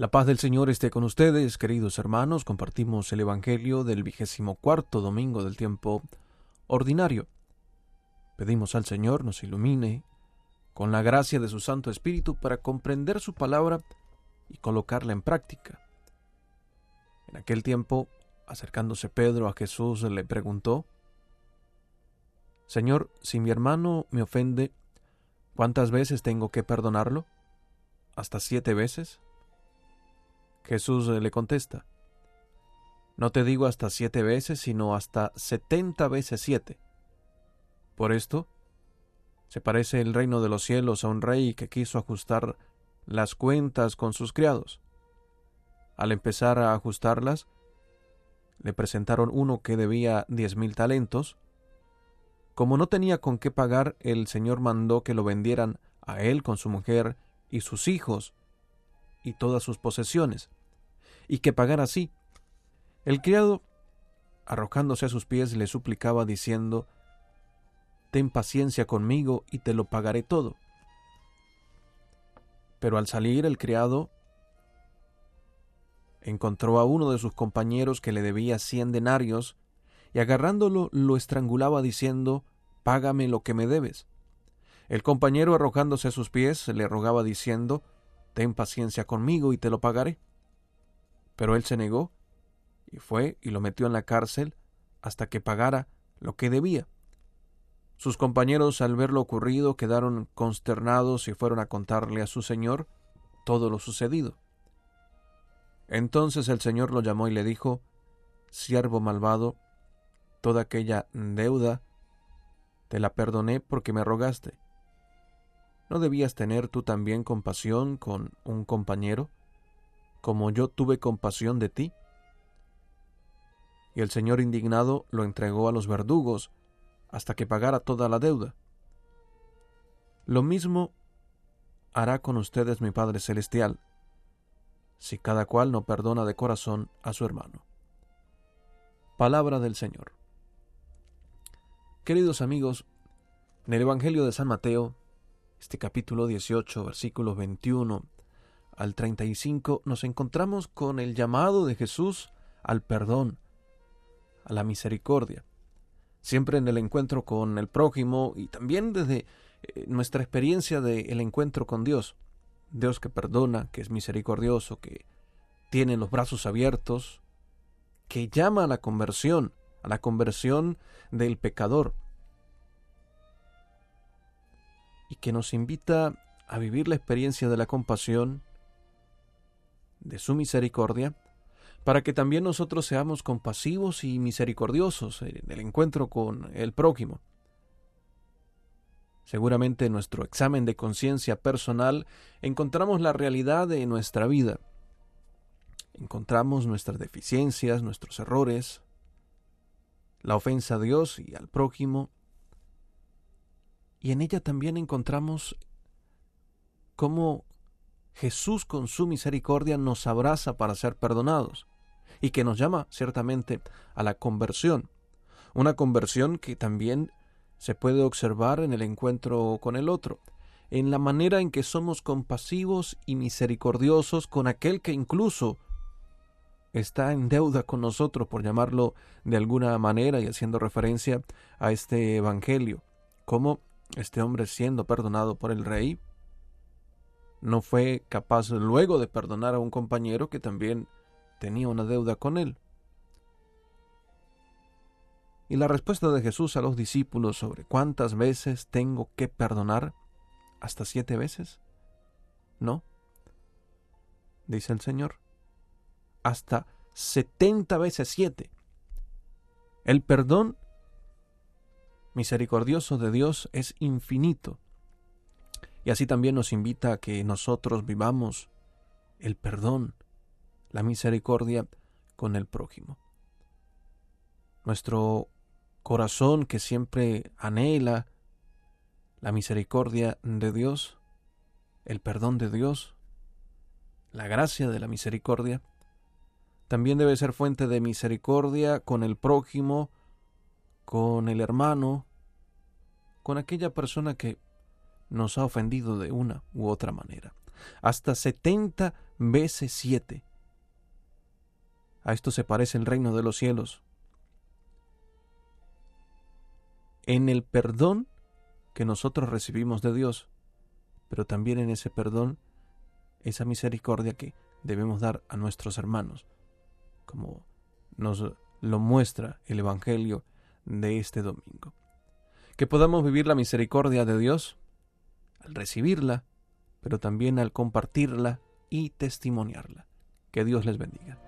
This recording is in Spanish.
La paz del Señor esté con ustedes, queridos hermanos. Compartimos el Evangelio del vigésimo cuarto domingo del tiempo ordinario. Pedimos al Señor nos ilumine con la gracia de su Santo Espíritu para comprender su palabra y colocarla en práctica. En aquel tiempo, acercándose Pedro a Jesús, le preguntó, Señor, si mi hermano me ofende, ¿cuántas veces tengo que perdonarlo? ¿Hasta siete veces? Jesús le contesta, No te digo hasta siete veces, sino hasta setenta veces siete. Por esto, se parece el reino de los cielos a un rey que quiso ajustar las cuentas con sus criados. Al empezar a ajustarlas, le presentaron uno que debía diez mil talentos. Como no tenía con qué pagar, el Señor mandó que lo vendieran a él con su mujer y sus hijos y todas sus posesiones, y que pagara así. El criado, arrojándose a sus pies, le suplicaba diciendo, Ten paciencia conmigo y te lo pagaré todo. Pero al salir el criado encontró a uno de sus compañeros que le debía cien denarios, y agarrándolo lo estrangulaba diciendo, Págame lo que me debes. El compañero arrojándose a sus pies le rogaba diciendo, ten paciencia conmigo y te lo pagaré. Pero él se negó y fue y lo metió en la cárcel hasta que pagara lo que debía. Sus compañeros al ver lo ocurrido quedaron consternados y fueron a contarle a su señor todo lo sucedido. Entonces el señor lo llamó y le dijo, Siervo malvado, toda aquella deuda te la perdoné porque me rogaste. ¿No debías tener tú también compasión con un compañero, como yo tuve compasión de ti? Y el Señor indignado lo entregó a los verdugos hasta que pagara toda la deuda. Lo mismo hará con ustedes mi Padre Celestial, si cada cual no perdona de corazón a su hermano. Palabra del Señor. Queridos amigos, en el Evangelio de San Mateo, este capítulo 18, versículos 21 al 35, nos encontramos con el llamado de Jesús al perdón, a la misericordia. Siempre en el encuentro con el prójimo y también desde eh, nuestra experiencia del encuentro con Dios. Dios que perdona, que es misericordioso, que tiene los brazos abiertos, que llama a la conversión, a la conversión del pecador. y que nos invita a vivir la experiencia de la compasión, de su misericordia, para que también nosotros seamos compasivos y misericordiosos en el encuentro con el prójimo. Seguramente en nuestro examen de conciencia personal encontramos la realidad de nuestra vida. Encontramos nuestras deficiencias, nuestros errores, la ofensa a Dios y al prójimo, y en ella también encontramos cómo Jesús con su misericordia nos abraza para ser perdonados y que nos llama ciertamente a la conversión. Una conversión que también se puede observar en el encuentro con el otro, en la manera en que somos compasivos y misericordiosos con aquel que incluso está en deuda con nosotros, por llamarlo de alguna manera y haciendo referencia a este Evangelio, como este hombre siendo perdonado por el rey, no fue capaz luego de perdonar a un compañero que también tenía una deuda con él. Y la respuesta de Jesús a los discípulos sobre cuántas veces tengo que perdonar, hasta siete veces, no, dice el Señor, hasta setenta veces siete. El perdón misericordioso de Dios es infinito. Y así también nos invita a que nosotros vivamos el perdón, la misericordia con el prójimo. Nuestro corazón que siempre anhela la misericordia de Dios, el perdón de Dios, la gracia de la misericordia, también debe ser fuente de misericordia con el prójimo, con el hermano, con aquella persona que nos ha ofendido de una u otra manera. hasta setenta veces siete. A esto se parece el reino de los cielos. En el perdón que nosotros recibimos de Dios, pero también en ese perdón, esa misericordia que debemos dar a nuestros hermanos, como nos lo muestra el Evangelio de este domingo. Que podamos vivir la misericordia de Dios al recibirla, pero también al compartirla y testimoniarla. Que Dios les bendiga.